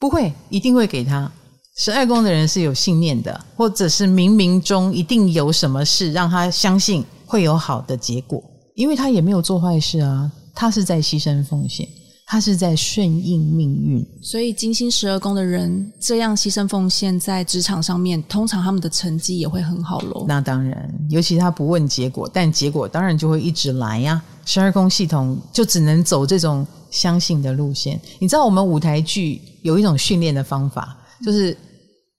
不会，一定会给他。十二宫的人是有信念的，或者是冥冥中一定有什么事让他相信会有好的结果，因为他也没有做坏事啊，他是在牺牲奉献。他是在顺应命运，所以金星十二宫的人这样牺牲奉献在职场上面，通常他们的成绩也会很好喽。那当然，尤其他不问结果，但结果当然就会一直来呀。十二宫系统就只能走这种相信的路线。你知道，我们舞台剧有一种训练的方法，就是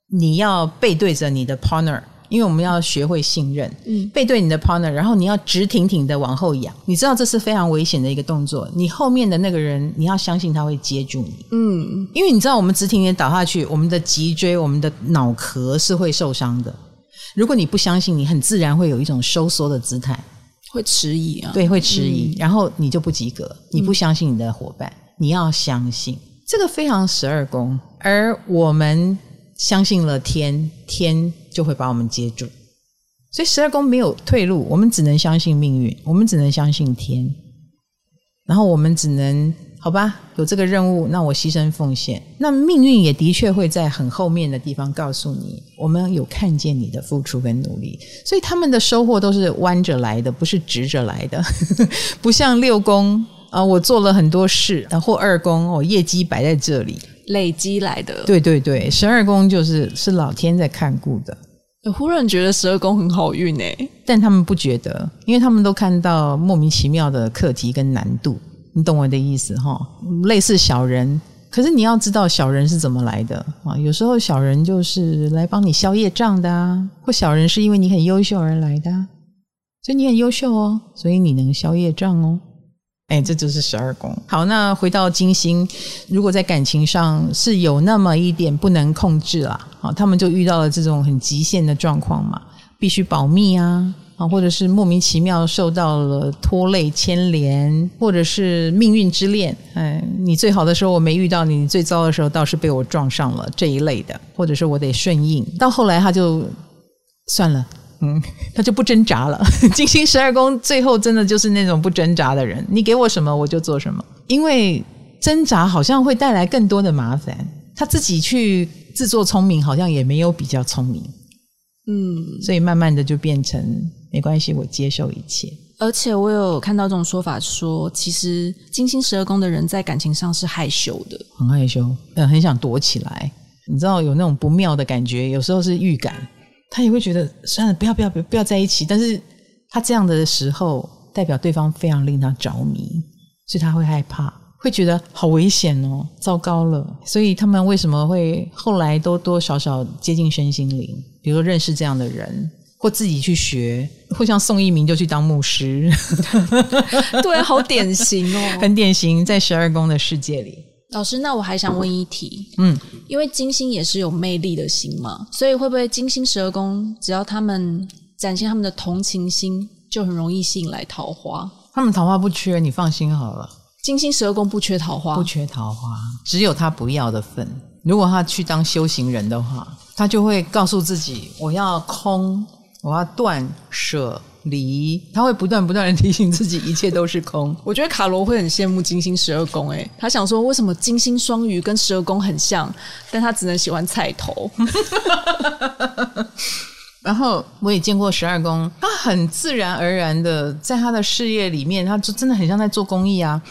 你要背对着你的 partner，因为我们要学会信任，嗯，背对你的 partner，然后你要直挺挺的往后仰，你知道这是非常危险的一个动作。你后面的那个人，你要相信他会接住你，嗯，因为你知道我们直挺挺倒下去，我们的脊椎、我们的脑壳是会受伤的。如果你不相信，你很自然会有一种收缩的姿态，会迟疑啊，对，会迟疑，嗯，然后你就不及格。你不相信你的伙伴，嗯，你要相信这个非常十二宫，而我们。相信了天，天就会把我们接住。所以十二宫没有退路，我们只能相信命运，我们只能相信天。然后我们只能好吧，有这个任务，那我牺牲奉献。那命运也的确会在很后面的地方告诉你，我们有看见你的付出跟努力。所以他们的收获都是弯着来的，不是直着来的，不像六宫啊，我做了很多事，然后二宫我业绩摆在这里。累积来的，对对对，十二宫就是是老天在看顾的。我忽然觉得十二宫很好运诶，但他们不觉得，因为他们都看到莫名其妙的课题跟难度，你懂我的意思哈？类似小人，可是你要知道小人是怎么来的啊？有时候小人就是来帮你消业障的啊，或小人是因为你很优秀而来的，所以你很优秀哦，所以你能消业障哦。哎，这就是十二宫。好，那回到金星，如果在感情上是有那么一点不能控制啦，啊，他们就遇到了这种很极限的状况嘛，必须保密啊，啊，或者是莫名其妙受到了拖累牵连，或者是命运之恋，哎，你最好的时候我没遇到你，你最糟的时候倒是被我撞上了这一类的，或者是我得顺应，到后来他就算了。嗯，他就不挣扎了。金星十二宫最后真的就是那种不挣扎的人，你给我什么我就做什么，因为挣扎好像会带来更多的麻烦。他自己去自作聪明，好像也没有比较聪明。嗯，所以慢慢的就变成没关系，我接受一切。而且我有看到这种说法说，说其实金星十二宫的人在感情上是害羞的，很害羞，嗯，很想躲起来。你知道有那种不妙的感觉，有时候是预感。他也会觉得算了，不要不要不要不要在一起。但是他这样的时候，代表对方非常令他着迷，所以他会害怕，会觉得好危险哦，糟糕了。所以他们为什么会后来都多多少少接近身心灵？比如说认识这样的人，或自己去学，或像宋一鸣就去当牧师。对，好典型哦，很典型，在十二宫的世界里。老师，那我还想问一题，嗯，因为金星也是有魅力的星嘛，所以会不会金星十二宫，只要他们展现他们的同情心，就很容易吸引来桃花？他们桃花不缺，你放心好了。金星十二宫不缺桃花，不缺桃花，只有他不要的份。如果他去当修行人的话，他就会告诉自己：我要空，我要断舍。离，他会不断不断的提醒自己，一切都是空。我觉得卡罗会很羡慕金星十二宫，诶，他想说，为什么金星双鱼跟十二宫很像，但他只能喜欢菜头。然后我也见过十二宫，他很自然而然的在他的事业里面，他就真的很像在做公益啊。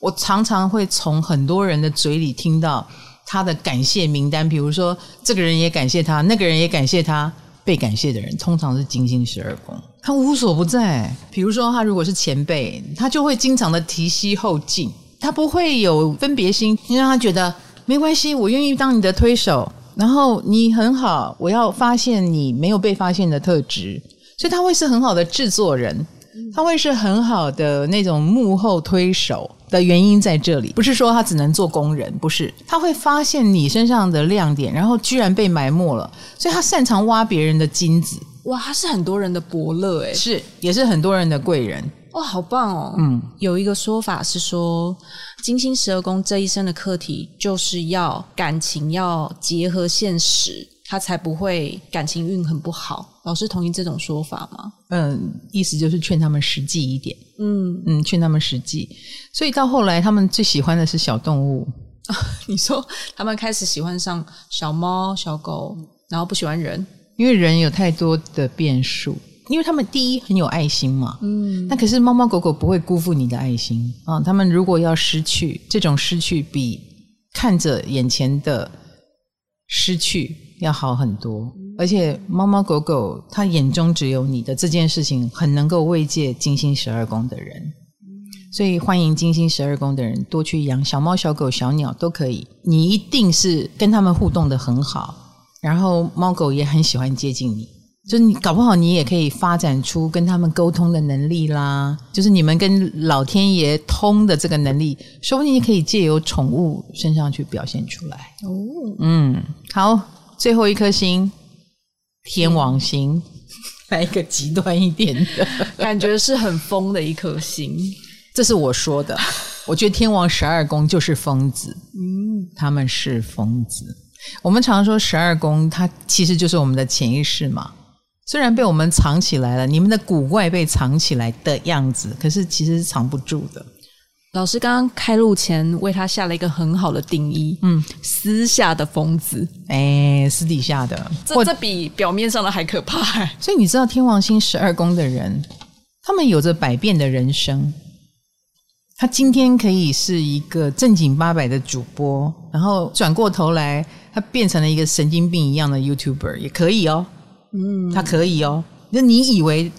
我常常会从很多人的嘴里听到他的感谢名单，比如说这个人也感谢他，那个人也感谢他。被感谢的人通常是金星十二宫，他无所不在。比如说，他如果是前辈，他就会经常的提携后进，他不会有分别心，你让他觉得没关系，我愿意当你的推手，然后你很好，我要发现你没有被发现的特质，所以他会是很好的制作人，他会是很好的那种幕后推手。的原因在这里，不是说他只能做工人，不是，他会发现你身上的亮点，然后居然被埋没了，所以他擅长挖别人的金子。哇，他是很多人的伯乐哎，是，也是很多人的贵人。哇，好棒哦。嗯，有一个说法是说，金星十二宫这一生的课题就是要感情要结合现实。他才不会感情运很不好。老师同意这种说法吗？嗯，意思就是劝他们实际一点。嗯嗯，劝他们实际。所以到后来，他们最喜欢的是小动物。你说他们开始喜欢上小猫、小狗，然后不喜欢人，因为人有太多的变数。因为他们第一很有爱心嘛。嗯。那可是猫猫狗狗不会辜负你的爱心啊。他们如果要失去，这种失去比看着眼前的失去。要好很多，而且猫猫狗狗它眼中只有你的这件事情，很能够慰藉金星十二宫的人，所以欢迎金星十二宫的人多去养小猫、小狗、小鸟都可以。你一定是跟他们互动的很好，然后猫狗也很喜欢接近你，就是你搞不好你也可以发展出跟他们沟通的能力啦，就是你们跟老天爷通的这个能力，说不定你可以借由宠物身上去表现出来。哦，嗯，好，最后一颗星，天王星，来一个极端一点的，感觉是很疯的一颗星。这是我说的，我觉得天王十二宫就是疯子，嗯，他们是疯子。我们常说十二宫，它其实就是我们的潜意识嘛。虽然被我们藏起来了，你们的古怪被藏起来的样子，可是其实是藏不住的。老师刚刚开录前为他下了一个很好的定义，嗯，私下的疯子，哎，私底下的，这这比表面上的还可怕。所以你知道天王星十二宫的人，他们有着百变的人生。他今天可以是一个正经八百的主播，然后转过头来，他变成了一个神经病一样的 YouTuber，也可以哦。嗯，他可以哦。那你以为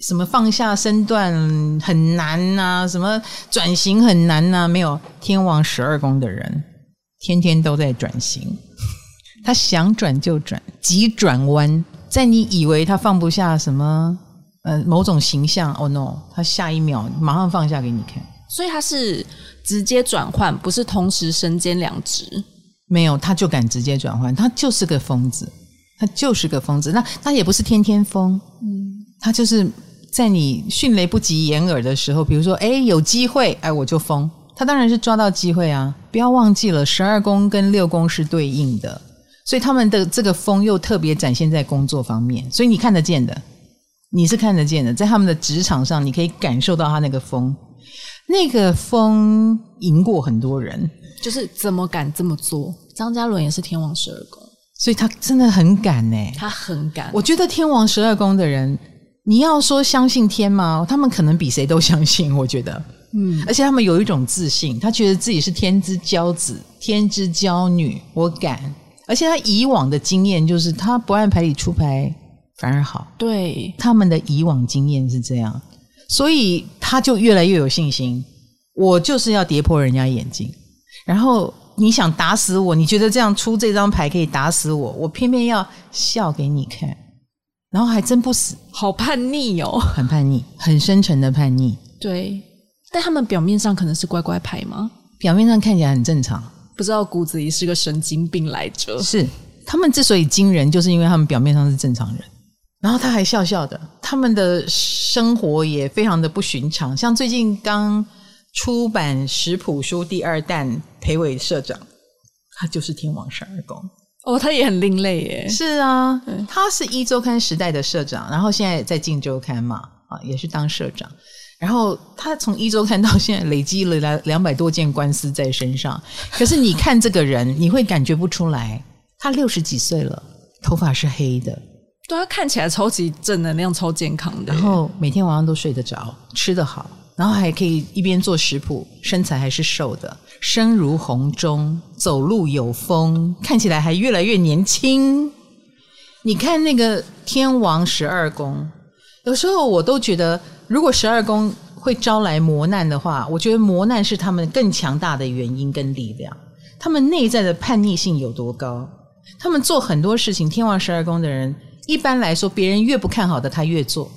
什么放下身段很难呐、啊？什么转型很难呐、啊？没有，天王十二宫的人天天都在转型，他想转就转，急转弯。在你以为他放不下什么呃某种形象，Oh no，他下一秒马上放下给你看。所以他是直接转换，不是同时身兼两职。没有，他就敢直接转换，他就是个疯子。他就是个疯子，那他也不是天天疯，嗯，他就是在你迅雷不及掩耳的时候，比如说，哎，有机会，哎，我就疯。他当然是抓到机会啊！不要忘记了，十二宫跟六宫是对应的，所以他们的这个疯又特别展现在工作方面，所以你看得见的，你是看得见的，在他们的职场上，你可以感受到他那个疯，那个风赢过很多人，就是怎么敢这么做？张嘉伦也是天王十二宫。所以他真的很敢呢，他很敢。我觉得天王十二宫的人，你要说相信天吗？他们可能比谁都相信。我觉得，嗯，而且他们有一种自信，他觉得自己是天之骄子、天之骄女，我敢。而且他以往的经验就是，他不按牌理出牌反而好。对，他们的以往经验是这样，所以他就越来越有信心。我就是要跌破人家眼睛，然后。你想打死我？你觉得这样出这张牌可以打死我？我偏偏要笑给你看，然后还真不死，好叛逆哦，很叛逆，很深沉的叛逆。对，但他们表面上可能是乖乖牌吗？表面上看起来很正常，不知道骨子里是个神经病来着。是，他们之所以惊人，就是因为他们表面上是正常人，然后他还笑笑的，他们的生活也非常的不寻常。像最近刚。出版食谱书第二弹，裴伟社长，他就是天王十二宫哦，他也很另类耶。是啊，他是一周刊时代的社长，然后现在在镜周刊嘛，啊，也是当社长。然后他从一周刊到现在累积了两两百多件官司在身上。可是你看这个人，你会感觉不出来，他六十几岁了，头发是黑的，对，他看起来超级正能量、超健康的，然后每天晚上都睡得着，吃得好。然后还可以一边做食谱，身材还是瘦的，声如洪钟，走路有风，看起来还越来越年轻。你看那个天王十二宫，有时候我都觉得，如果十二宫会招来磨难的话，我觉得磨难是他们更强大的原因跟力量。他们内在的叛逆性有多高？他们做很多事情，天王十二宫的人，一般来说，别人越不看好的，他越做。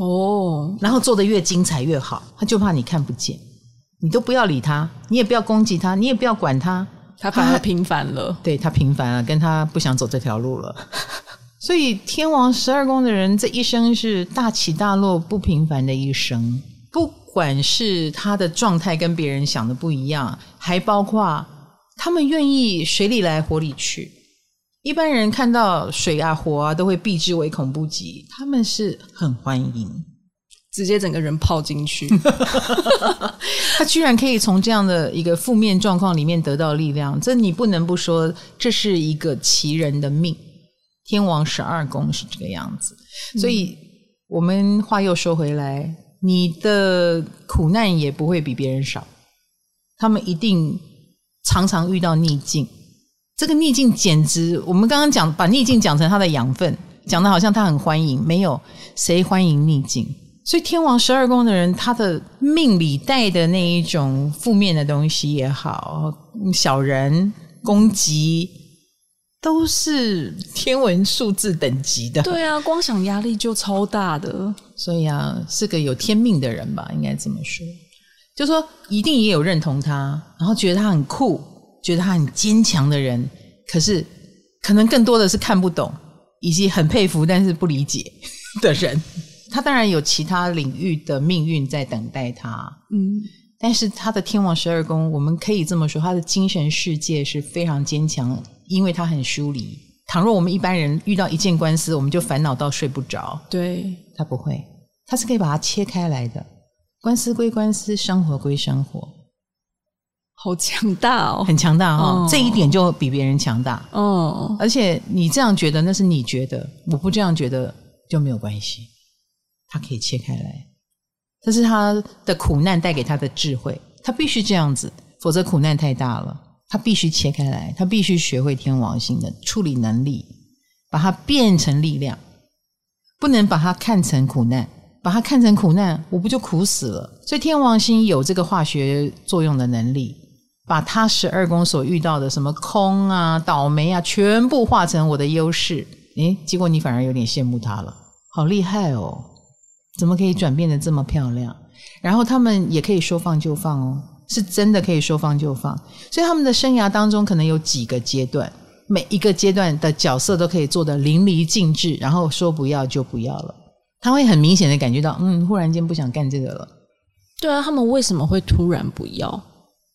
哦，然后做的越精彩越好，他就怕你看不见，你都不要理他，你也不要攻击他，你也不要管他，他反而平凡了。对，他平凡了，跟他不想走这条路了。所以天王十二宫的人这一生是大起大落不平凡的一生，不管是他的状态跟别人想的不一样，还包括他们愿意水里来火里去。一般人看到水啊火啊都会避之唯恐不及，他们是很欢迎，直接整个人泡进去。他居然可以从这样的一个负面状况里面得到力量，这你不能不说，这是一个奇人的命。天王十二宫是这个样子，所以我们话又说回来，你的苦难也不会比别人少，他们一定常常遇到逆境。这个逆境简直，我们刚刚讲把逆境讲成他的养分，讲的好像他很欢迎，没有谁欢迎逆境。所以天王十二宫的人，他的命里带的那一种负面的东西也好，小人攻击，都是天文数字等级的。对啊，光想压力就超大的。所以啊，是个有天命的人吧，应该这么说。就说一定也有认同他，然后觉得他很酷，觉得他很坚强的人。可是可能更多的是看不懂，以及很佩服但是不理解 的人。他当然有其他领域的命运在等待他，嗯，但是他的天王十二宫，我们可以这么说，他的精神世界是非常坚强，因为他很疏离。倘若我们一般人遇到一件官司，我们就烦恼到睡不着，对，他不会，他是可以把它切开来的。官司归官司，生活归生活，好强大哦，很强大哦，哦，这一点就比别人强大哦。而且你这样觉得，那是你觉得，我不这样觉得就没有关系。他可以切开来，这是他的苦难带给他的智慧，他必须这样子，否则苦难太大了。他必须切开来，他必须学会天王星的处理能力，把它变成力量，不能把它看成苦难，把它看成苦难，我不就苦死了？所以天王星有这个化学作用的能力，把他十二宫所遇到的什么空啊、倒霉啊，全部化成我的优势。诶，结果你反而有点羡慕他了，好厉害哦！怎么可以转变得这么漂亮？然后他们也可以说放就放哦，是真的可以说放就放。所以他们的生涯当中可能有几个阶段，每一个阶段的角色都可以做得淋漓尽致，然后说不要就不要了。他会很明显的感觉到，嗯，忽然间不想干这个了。对啊，他们为什么会突然不要？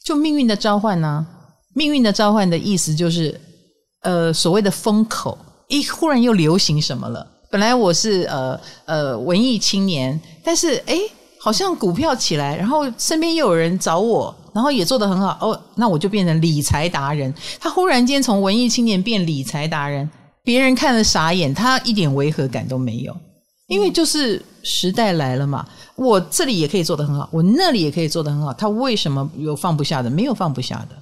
就命运的召唤呢？命运的召唤的意思就是，呃，所谓的风口，一忽然又流行什么了。本来我是呃呃文艺青年，但是诶好像股票起来，然后身边又有人找我，然后也做得很好哦，那我就变成理财达人。他忽然间从文艺青年变理财达人，别人看了傻眼，他一点违和感都没有，因为就是时代来了嘛。我这里也可以做得很好，我那里也可以做得很好，他为什么有放不下的？没有放不下的。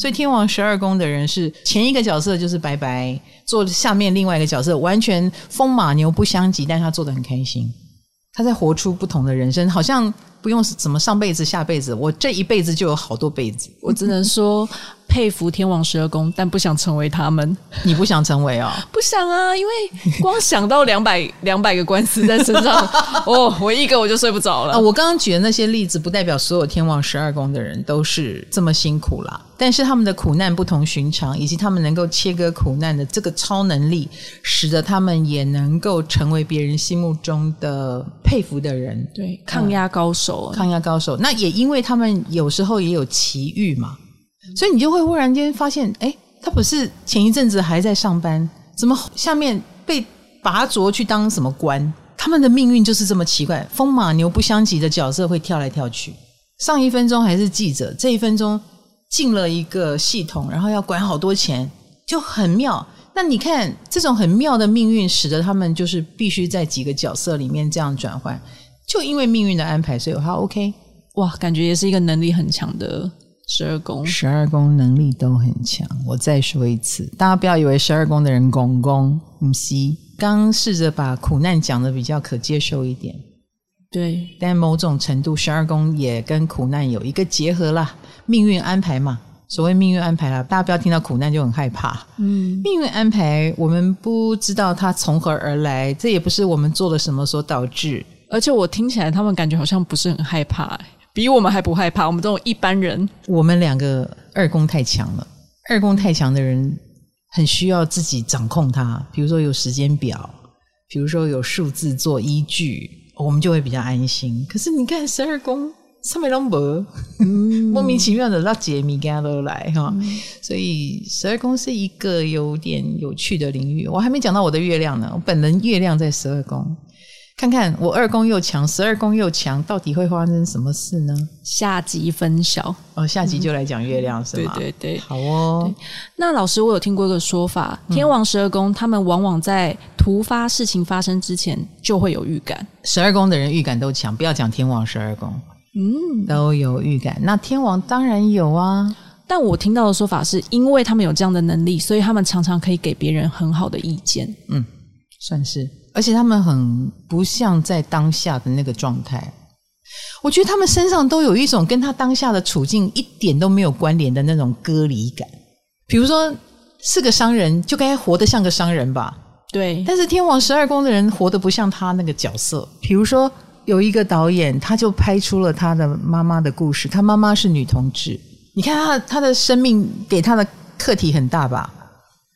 所以天王十二宫的人是前一个角色就是白白，做下面另外一个角色完全风马牛不相及，但他做的很开心，他在活出不同的人生，好像不用什么上辈子下辈子，我这一辈子就有好多辈子，我只能说。佩服天王十二宫，但不想成为他们。你不想成为哦？不想啊，因为光想到两百 两百个官司在身上，哦，我一个我就睡不着了。啊，我刚刚举的那些例子，不代表所有天王十二宫的人都是这么辛苦啦。但是他们的苦难不同寻常，以及他们能够切割苦难的这个超能力，使得他们也能够成为别人心目中的佩服的人。对，抗压高手，抗压高手。那也因为他们有时候也有奇遇嘛。所以你就会忽然间发现，哎，他不是前一阵子还在上班，怎么下面被拔擢去当什么官？他们的命运就是这么奇怪，风马牛不相及的角色会跳来跳去。上一分钟还是记者，这一分钟进了一个系统，然后要管好多钱，就很妙。那你看这种很妙的命运，使得他们就是必须在几个角色里面这样转换。就因为命运的安排，所以他 OK。哇，感觉也是一个能力很强的。十二宫，十二宫能力都很强。我再说一次，大家不要以为十二宫的人公公不是。刚试着把苦难讲得比较可接受一点，对。但某种程度，十二宫也跟苦难有一个结合啦。命运安排嘛，所谓命运安排啦，大家不要听到苦难就很害怕。嗯，命运安排，我们不知道它从何而来，这也不是我们做了什么所导致。而且我听起来，他们感觉好像不是很害怕欸。比我们还不害怕，我们这种一般人，我们两个二宫太强了。二宫太强的人很需要自己掌控它，比如说有时间表，比如说有数字做依据，我们就会比较安心。可是你看十二宫上面都没，莫名其妙的拉解谜跟他都来哈，所以十二宫是一个有点有趣的领域。我还没讲到我的月亮呢，我本人月亮在十二宫。看看我二宫又强，十二宫又强，到底会发生什么事呢？下集分晓哦，下集就来讲月亮、嗯、是吗？对对对，好哦。那老师，我有听过一个说法，天王十二宫，他们往往在突发事情发生之前就会有预感。十二宫的人预感都强，不要讲天王十二宫，嗯，都有预感。那天王当然有啊，但我听到的说法是因为他们有这样的能力，所以他们常常可以给别人很好的意见。嗯，算是。而且他们很不像在当下的那个状态，我觉得他们身上都有一种跟他当下的处境一点都没有关联的那种割离感。比如说是个商人，就该活得像个商人吧？对。但是天王十二宫的人活得不像他那个角色。比如说，有一个导演，他就拍出了他的妈妈的故事。他妈妈是女同志，你看他他的生命给他的课题很大吧？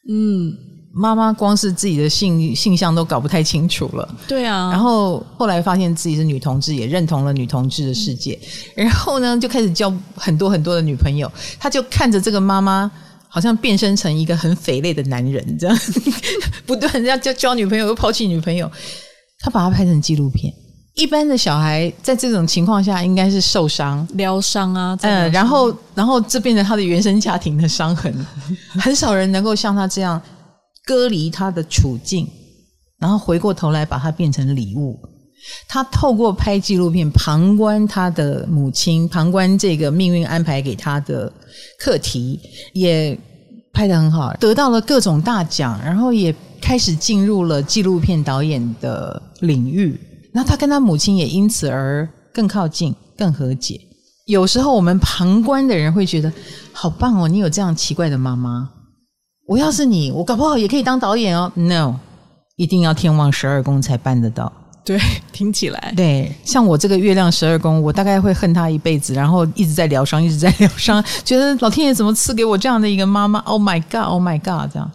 嗯。妈妈光是自己的性性向都搞不太清楚了，对啊。然后后来发现自己是女同志，也认同了女同志的世界。嗯、然后呢，就开始交很多很多的女朋友。他就看着这个妈妈，好像变身成一个很匪类的男人，这样 不断要交交女朋友，又抛弃女朋友。他把它拍成纪录片。一般的小孩在这种情况下，应该是受伤疗伤啊，嗯，然后然后这变成他的原生家庭的伤痕。很少人能够像他这样。割离他的处境，然后回过头来把它变成礼物。他透过拍纪录片，旁观他的母亲，旁观这个命运安排给他的课题，也拍得很好，得到了各种大奖，然后也开始进入了纪录片导演的领域。那他跟他母亲也因此而更靠近、更和解。有时候我们旁观的人会觉得好棒哦，你有这样奇怪的妈妈。我要是你，我搞不好也可以当导演哦。No，一定要天王十二宫才办得到。对，听起来对。像我这个月亮十二宫，我大概会恨他一辈子，然后一直在疗伤，一直在疗伤，觉得老天爷怎么赐给我这样的一个妈妈？Oh my god，Oh my god，这样。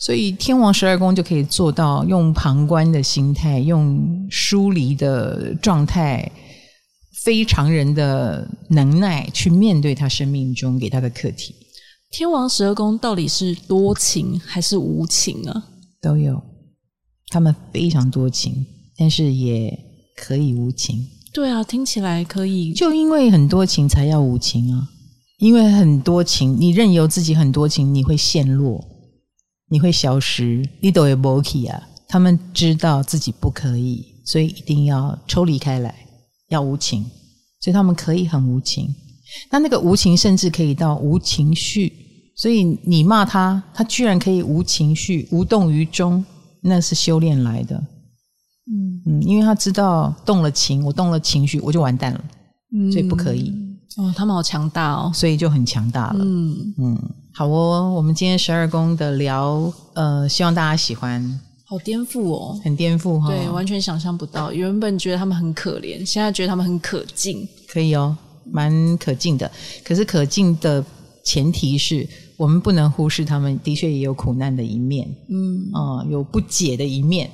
所以天王十二宫就可以做到用旁观的心态，用疏离的状态，非常人的能耐去面对他生命中给他的课题。天王十二宫到底是多情还是无情啊？都有，他们非常多情，但是也可以无情。对啊，听起来可以。就因为很多情才要无情啊！因为很多情，你任由自己很多情，你会陷落，你会消失。你都会没去啊！他们知道自己不可以，所以一定要抽离开来，要无情，所以他们可以很无情。那那个无情，甚至可以到无情绪。所以你骂他，他居然可以无情绪、无动于衷，那是修炼来的。嗯嗯，因为他知道动了情，我动了情绪，我就完蛋了。嗯，所以不可以。哦，他们好强大哦，所以就很强大了。嗯嗯，好哦，我们今天十二宫的聊，呃，希望大家喜欢。好颠覆哦，很颠覆哈。对，完全想象不到。原本觉得他们很可怜，现在觉得他们很可敬。可以哦，蛮可敬的。可是可敬的。前提是我们不能忽视他们的确也有苦难的一面，嗯，啊、呃，有不解的一面，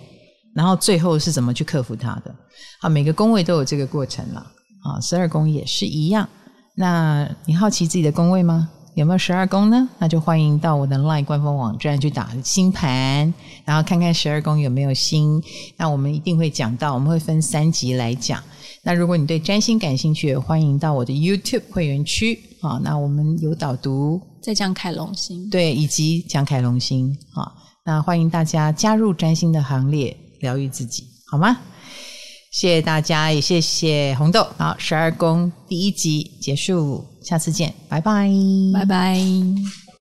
然后最后是怎么去克服它的？啊，每个宫位都有这个过程了，啊，十二宫也是一样。那你好奇自己的宫位吗？有没有十二宫呢？那就欢迎到我的 LINE 官方网站去打星盘，然后看看十二宫有没有星。那我们一定会讲到，我们会分三集来讲。那如果你对占星感兴趣，欢迎到我的 YouTube 会员区。好，那我们有导读，在讲凯龙星，对，以及讲凯龙星。好，那欢迎大家加入占星的行列，疗愈自己，好吗？谢谢大家，也谢谢红豆。好，十二宫第一集结束，下次见，拜拜，拜拜。